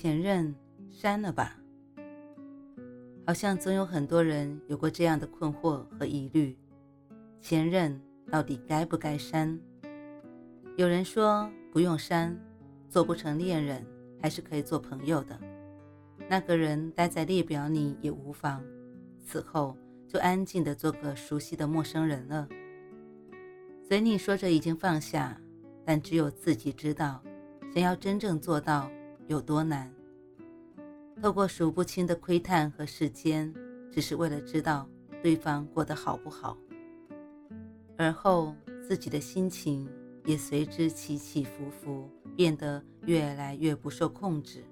前任删了吧？好像总有很多人有过这样的困惑和疑虑：前任到底该不该删？有人说不用删，做不成恋人还是可以做朋友的。那个人待在列表里也无妨，此后就安静的做个熟悉的陌生人了。嘴里说着已经放下，但只有自己知道，想要真正做到。有多难？透过数不清的窥探和时间，只是为了知道对方过得好不好。而后自己的心情也随之起起伏伏，变得越来越不受控制。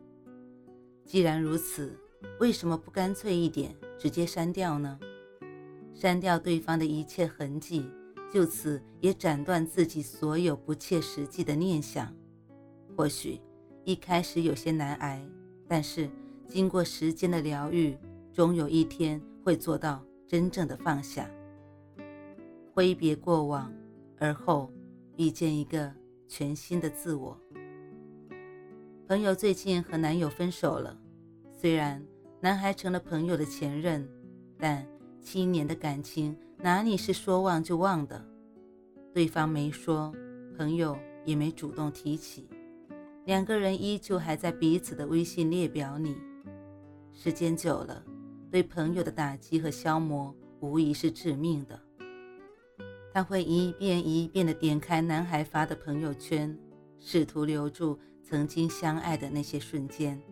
既然如此，为什么不干脆一点，直接删掉呢？删掉对方的一切痕迹，就此也斩断自己所有不切实际的念想。或许。一开始有些难挨，但是经过时间的疗愈，终有一天会做到真正的放下，挥别过往，而后遇见一个全新的自我。朋友最近和男友分手了，虽然男孩成了朋友的前任，但七年的感情哪里是说忘就忘的？对方没说，朋友也没主动提起。两个人依旧还在彼此的微信列表里，时间久了，对朋友的打击和消磨无疑是致命的。他会一遍一遍地点开男孩发的朋友圈，试图留住曾经相爱的那些瞬间。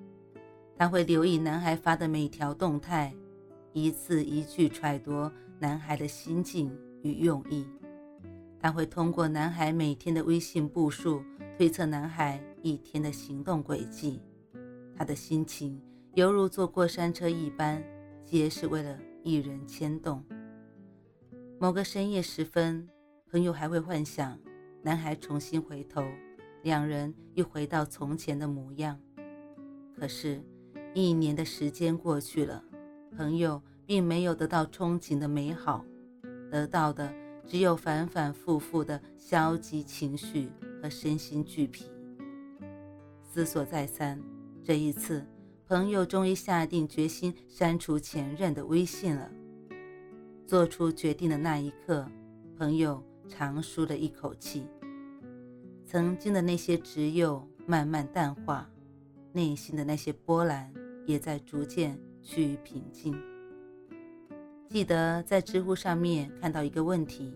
他会留意男孩发的每条动态，一字一句揣度男孩的心境与用意。他会通过男孩每天的微信步数推测男孩。一天的行动轨迹，他的心情犹如坐过山车一般，皆是为了一人牵动。某个深夜时分，朋友还会幻想男孩重新回头，两人又回到从前的模样。可是，一年的时间过去了，朋友并没有得到憧憬的美好，得到的只有反反复复的消极情绪和身心俱疲。思索再三，这一次，朋友终于下定决心删除前任的微信了。做出决定的那一刻，朋友长舒了一口气，曾经的那些执拗慢慢淡化，内心的那些波澜也在逐渐趋于平静。记得在知乎上面看到一个问题：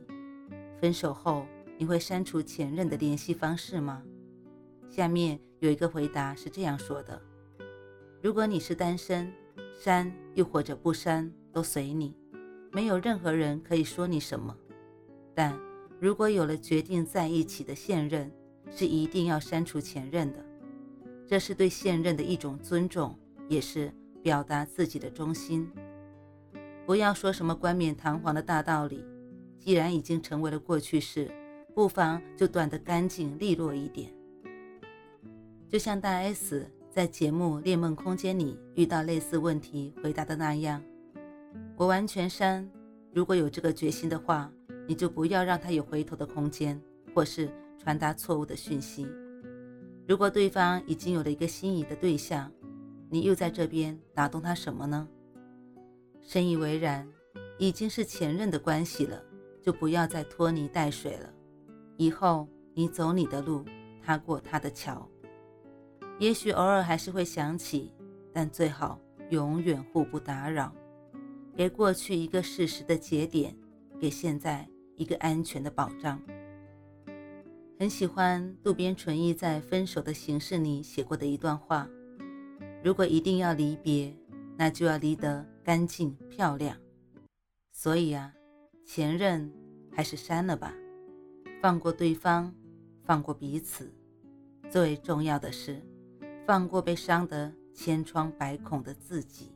分手后你会删除前任的联系方式吗？下面有一个回答是这样说的：如果你是单身，删又或者不删都随你，没有任何人可以说你什么。但如果有了决定在一起的现任，是一定要删除前任的，这是对现任的一种尊重，也是表达自己的忠心。不要说什么冠冕堂皇的大道理，既然已经成为了过去式，不妨就断得干净利落一点。就像大 S 在节目《恋梦空间》里遇到类似问题回答的那样，我完全删。如果有这个决心的话，你就不要让他有回头的空间，或是传达错误的讯息。如果对方已经有了一个心仪的对象，你又在这边打动他什么呢？深以为然，已经是前任的关系了，就不要再拖泥带水了。以后你走你的路，他过他的桥。也许偶尔还是会想起，但最好永远互不打扰，给过去一个事实的节点，给现在一个安全的保障。很喜欢渡边淳一在《分手的形式》里写过的一段话：如果一定要离别，那就要离得干净漂亮。所以啊，前任还是删了吧，放过对方，放过彼此，最重要的是。放过被伤得千疮百孔的自己。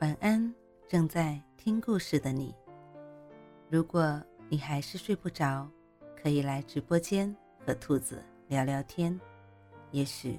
晚安，正在听故事的你。如果你还是睡不着，可以来直播间和兔子聊聊天，也许